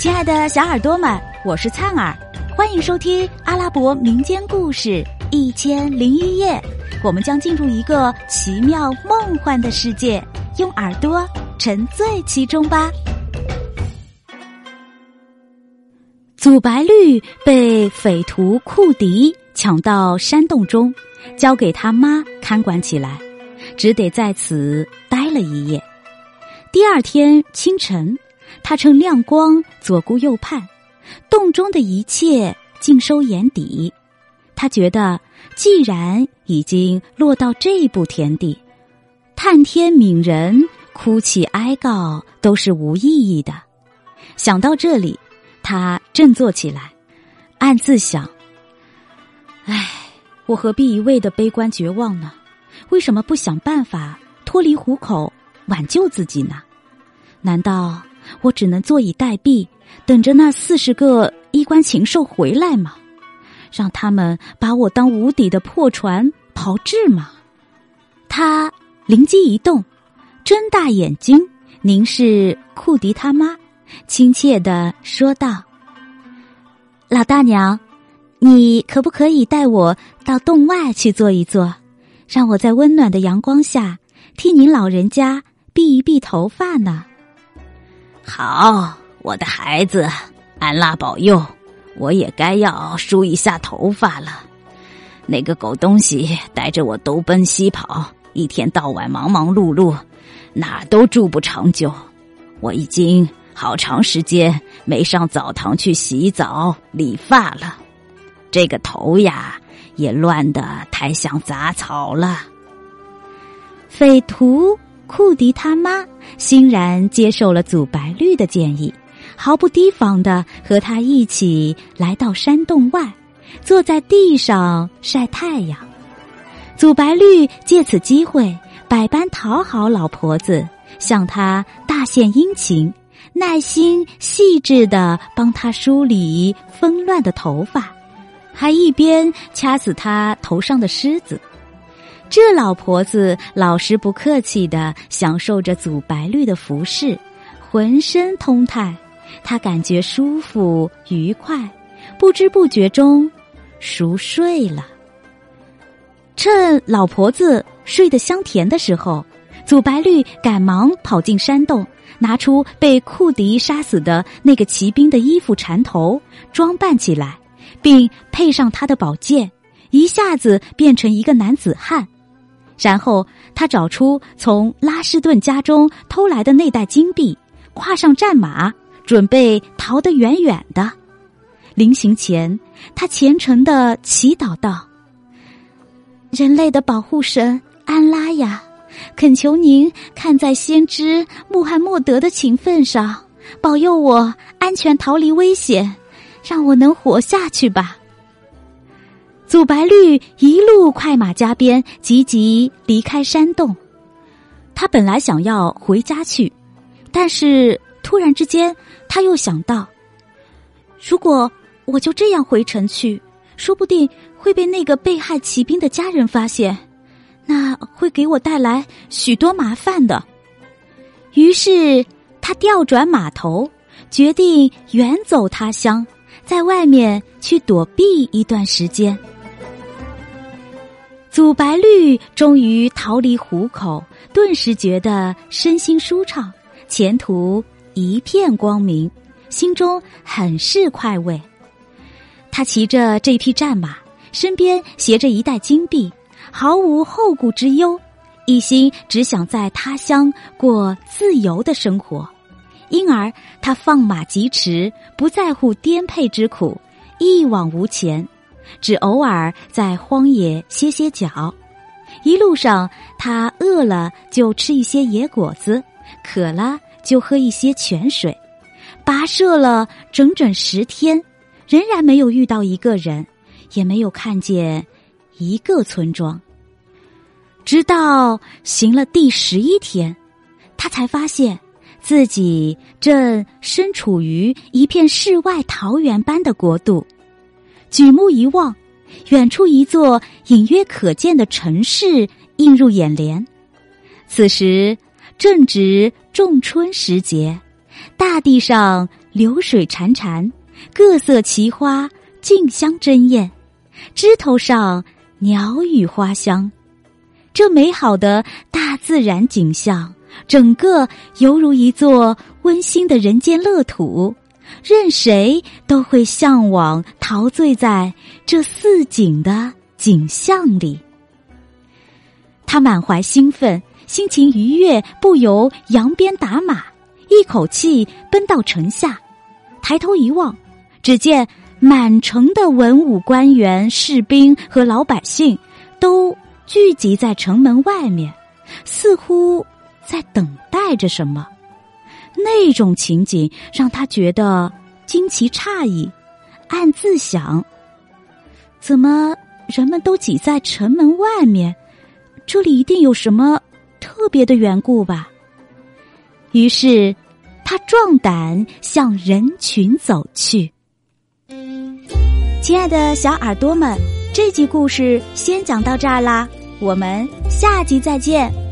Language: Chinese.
亲爱的小耳朵们，我是灿儿，欢迎收听阿拉伯民间故事《一千零一夜》。我们将进入一个奇妙梦幻的世界，用耳朵沉醉其中吧。祖白绿被匪徒库迪抢到山洞中，交给他妈看管起来，只得在此待了一夜。第二天清晨。他趁亮光左顾右盼，洞中的一切尽收眼底。他觉得，既然已经落到这步田地，探天悯人、哭泣哀告都是无意义的。想到这里，他振作起来，暗自想：“唉，我何必一味的悲观绝望呢？为什么不想办法脱离虎口，挽救自己呢？难道？”我只能坐以待毙，等着那四十个衣冠禽兽回来吗？让他们把我当无底的破船炮制吗？他灵机一动，睁大眼睛凝视库迪他妈，亲切的说道：“老大娘，你可不可以带我到洞外去坐一坐，让我在温暖的阳光下替您老人家避一避头发呢？”好，我的孩子，安拉保佑，我也该要梳一下头发了。那个狗东西带着我东奔西跑，一天到晚忙忙碌碌，哪都住不长久。我已经好长时间没上澡堂去洗澡理发了，这个头呀也乱得太像杂草了。匪徒。库迪他妈欣然接受了祖白绿的建议，毫不提防的和他一起来到山洞外，坐在地上晒太阳。祖白绿借此机会百般讨好老婆子，向她大献殷勤，耐心细致的帮她梳理纷乱的头发，还一边掐死她头上的虱子。这老婆子老实不客气的享受着祖白绿的服饰，浑身通泰，她感觉舒服愉快，不知不觉中熟睡了。趁老婆子睡得香甜的时候，祖白绿赶忙跑进山洞，拿出被库迪杀死的那个骑兵的衣服缠头，装扮起来，并配上他的宝剑，一下子变成一个男子汉。然后他找出从拉什顿家中偷来的那袋金币，跨上战马，准备逃得远远的。临行前，他虔诚的祈祷道：“人类的保护神安拉呀，恳求您看在先知穆罕默德的情分上，保佑我安全逃离危险，让我能活下去吧。”祖白绿一路快马加鞭，急急离开山洞。他本来想要回家去，但是突然之间，他又想到：如果我就这样回城去，说不定会被那个被害骑兵的家人发现，那会给我带来许多麻烦的。于是他调转马头，决定远走他乡，在外面去躲避一段时间。祖白绿终于逃离虎口，顿时觉得身心舒畅，前途一片光明，心中很是快慰。他骑着这匹战马，身边携着一袋金币，毫无后顾之忧，一心只想在他乡过自由的生活，因而他放马疾驰，不在乎颠沛之苦，一往无前。只偶尔在荒野歇歇脚，一路上他饿了就吃一些野果子，渴了就喝一些泉水，跋涉了整整十天，仍然没有遇到一个人，也没有看见一个村庄。直到行了第十一天，他才发现自己正身处于一片世外桃源般的国度。举目一望，远处一座隐约可见的城市映入眼帘。此时正值仲春时节，大地上流水潺潺，各色奇花竞相争艳，枝头上鸟语花香。这美好的大自然景象，整个犹如一座温馨的人间乐土，任谁都会向往陶醉在这似锦的景象里。他满怀兴奋，心情愉悦，不由扬鞭打马，一口气奔到城下。抬头一望，只见满城的文武官员、士兵和老百姓都。聚集在城门外面，似乎在等待着什么。那种情景让他觉得惊奇诧异，暗自想：怎么人们都挤在城门外面？这里一定有什么特别的缘故吧。于是，他壮胆向人群走去。亲爱的小耳朵们，这集故事先讲到这儿啦。我们下集再见。